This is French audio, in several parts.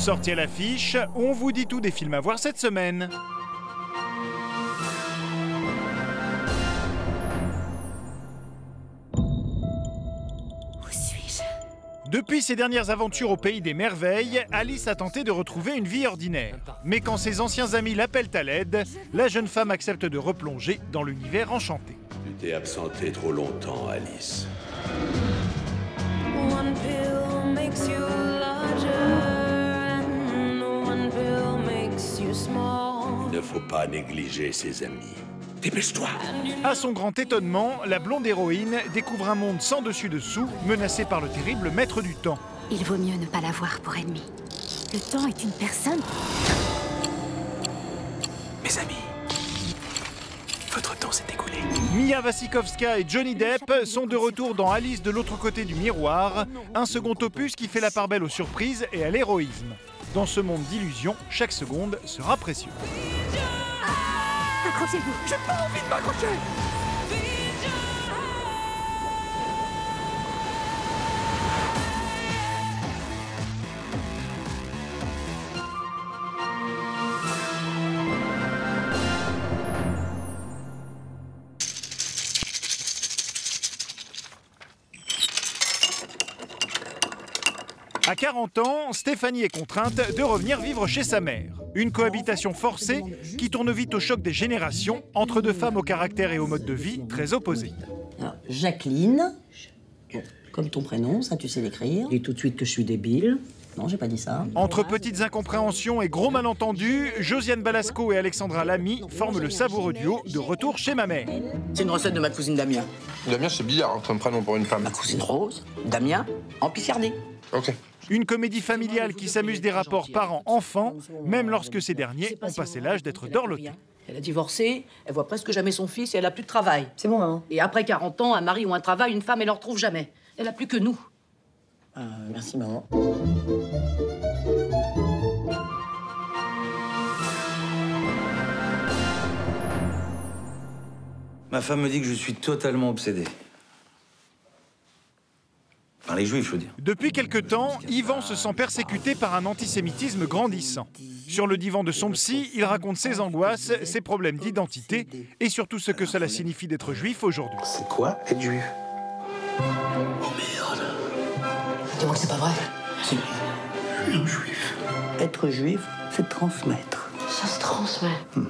sorties à l'affiche, on vous dit tout des films à voir cette semaine. Où suis-je? Depuis ses dernières aventures au pays des merveilles, Alice a tenté de retrouver une vie ordinaire. Mais quand ses anciens amis l'appellent à l'aide, la jeune femme accepte de replonger dans l'univers enchanté. Tu t'es absenté trop longtemps, Alice. One pill pas négliger ses amis. Dépêche-toi À son grand étonnement, la blonde héroïne découvre un monde sans dessus-dessous, menacé par le terrible maître du temps. Il vaut mieux ne pas l'avoir pour ennemi. Le temps est une personne. Mes amis, votre temps s'est écoulé. Mia Wasikowska et Johnny Depp sont de retour dans Alice de l'autre côté du miroir, un second opus qui fait la part belle aux surprises et à l'héroïsme. Dans ce monde d'illusions, chaque seconde sera précieuse. J'ai pas envie de m'accrocher À 40 ans, Stéphanie est contrainte de revenir vivre chez sa mère. Une cohabitation forcée qui tourne vite au choc des générations entre deux femmes au caractère et au mode de vie très opposés. Alors, Jacqueline, comme ton prénom, ça tu sais l'écrire. Dis tout de suite que je suis débile. Non, j'ai pas dit ça. Entre petites incompréhensions et gros malentendus, Josiane Balasco et Alexandra Lamy forment le savoureux duo de retour chez ma mère. C'est une recette de ma cousine Damien. Damien, c'est bizarre hein, comme prénom pour une femme. Ma cousine Rose, Damien, en Picardie. Ok. Une comédie familiale qui s'amuse des rapports parents-enfants, même lorsque ces derniers ont passé l'âge d'être dorlotés. Elle a divorcé, elle voit presque jamais son fils et elle a plus de travail. C'est bon, maman. Et après 40 ans, un mari ou un travail, une femme, elle en retrouve jamais. Elle a plus que nous. Euh, merci, maman. Ma femme me dit que je suis totalement obsédé. Par les juifs, je veux dire. Depuis quelque temps, Yvan se sent persécuté par un antisémitisme grandissant. Sur le divan de son psy, il raconte ses angoisses, ses problèmes d'identité et surtout ce que cela signifie d'être juif aujourd'hui. C'est quoi être juif? Dis-moi que c'est pas vrai. Si. Je suis un juif. Être juif, c'est transmettre. Ça se transmet. Mm.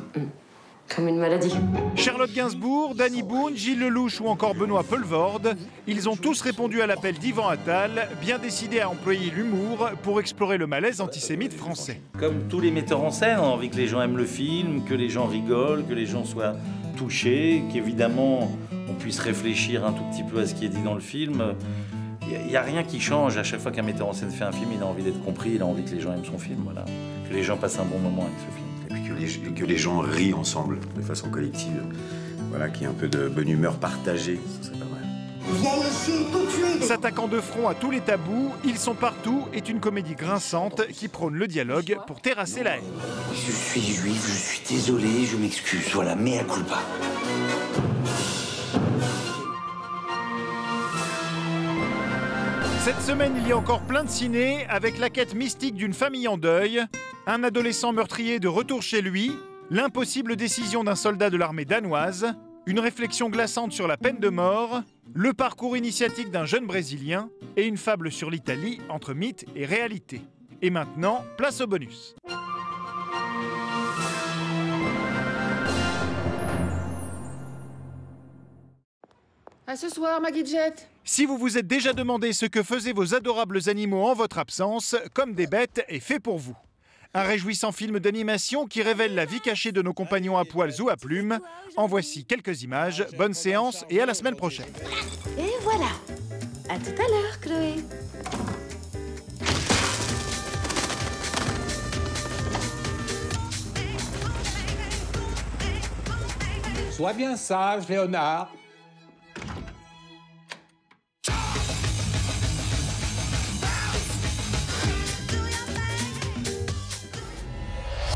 Comme une maladie. Charlotte Gainsbourg, Danny Boone, Gilles Lelouch ou encore Benoît Poelvoorde, ils ont tous répondu à l'appel d'Yvan Attal, bien décidés à employer l'humour pour explorer le malaise antisémite français. Comme tous les metteurs en scène, on a envie que les gens aiment le film, que les gens rigolent, que les gens soient touchés, qu'évidemment on puisse réfléchir un tout petit peu à ce qui est dit dans le film. Il n'y a, rien qui change. À chaque fois qu'un metteur en scène fait un film, il a envie d'être compris, il a envie que les gens aiment son film. Voilà. Que les gens passent un bon moment avec ce film. Que les, que les gens rient ensemble, de façon collective. Voilà, qu'il y ait un peu de bonne humeur partagée, ce serait pas mal. Viens ici tout de suite. S'attaquant de front à tous les tabous, Ils sont partout est une comédie grinçante qui prône le dialogue pour terrasser la haine. Je suis juif, je suis désolé, je m'excuse. Voilà, mea culpa. Cette semaine, il y a encore plein de ciné avec la quête mystique d'une famille en deuil, un adolescent meurtrier de retour chez lui, l'impossible décision d'un soldat de l'armée danoise, une réflexion glaçante sur la peine de mort, le parcours initiatique d'un jeune Brésilien et une fable sur l'Italie entre mythe et réalité. Et maintenant, place au bonus. À ce soir, Maggie Jet. Si vous vous êtes déjà demandé ce que faisaient vos adorables animaux en votre absence, Comme des bêtes est fait pour vous. Un réjouissant film d'animation qui révèle la vie cachée de nos compagnons à poils ou à plumes. En voici quelques images. Bonne séance et à la semaine prochaine. Et voilà. À tout à l'heure, Chloé. Sois bien sage, Léonard.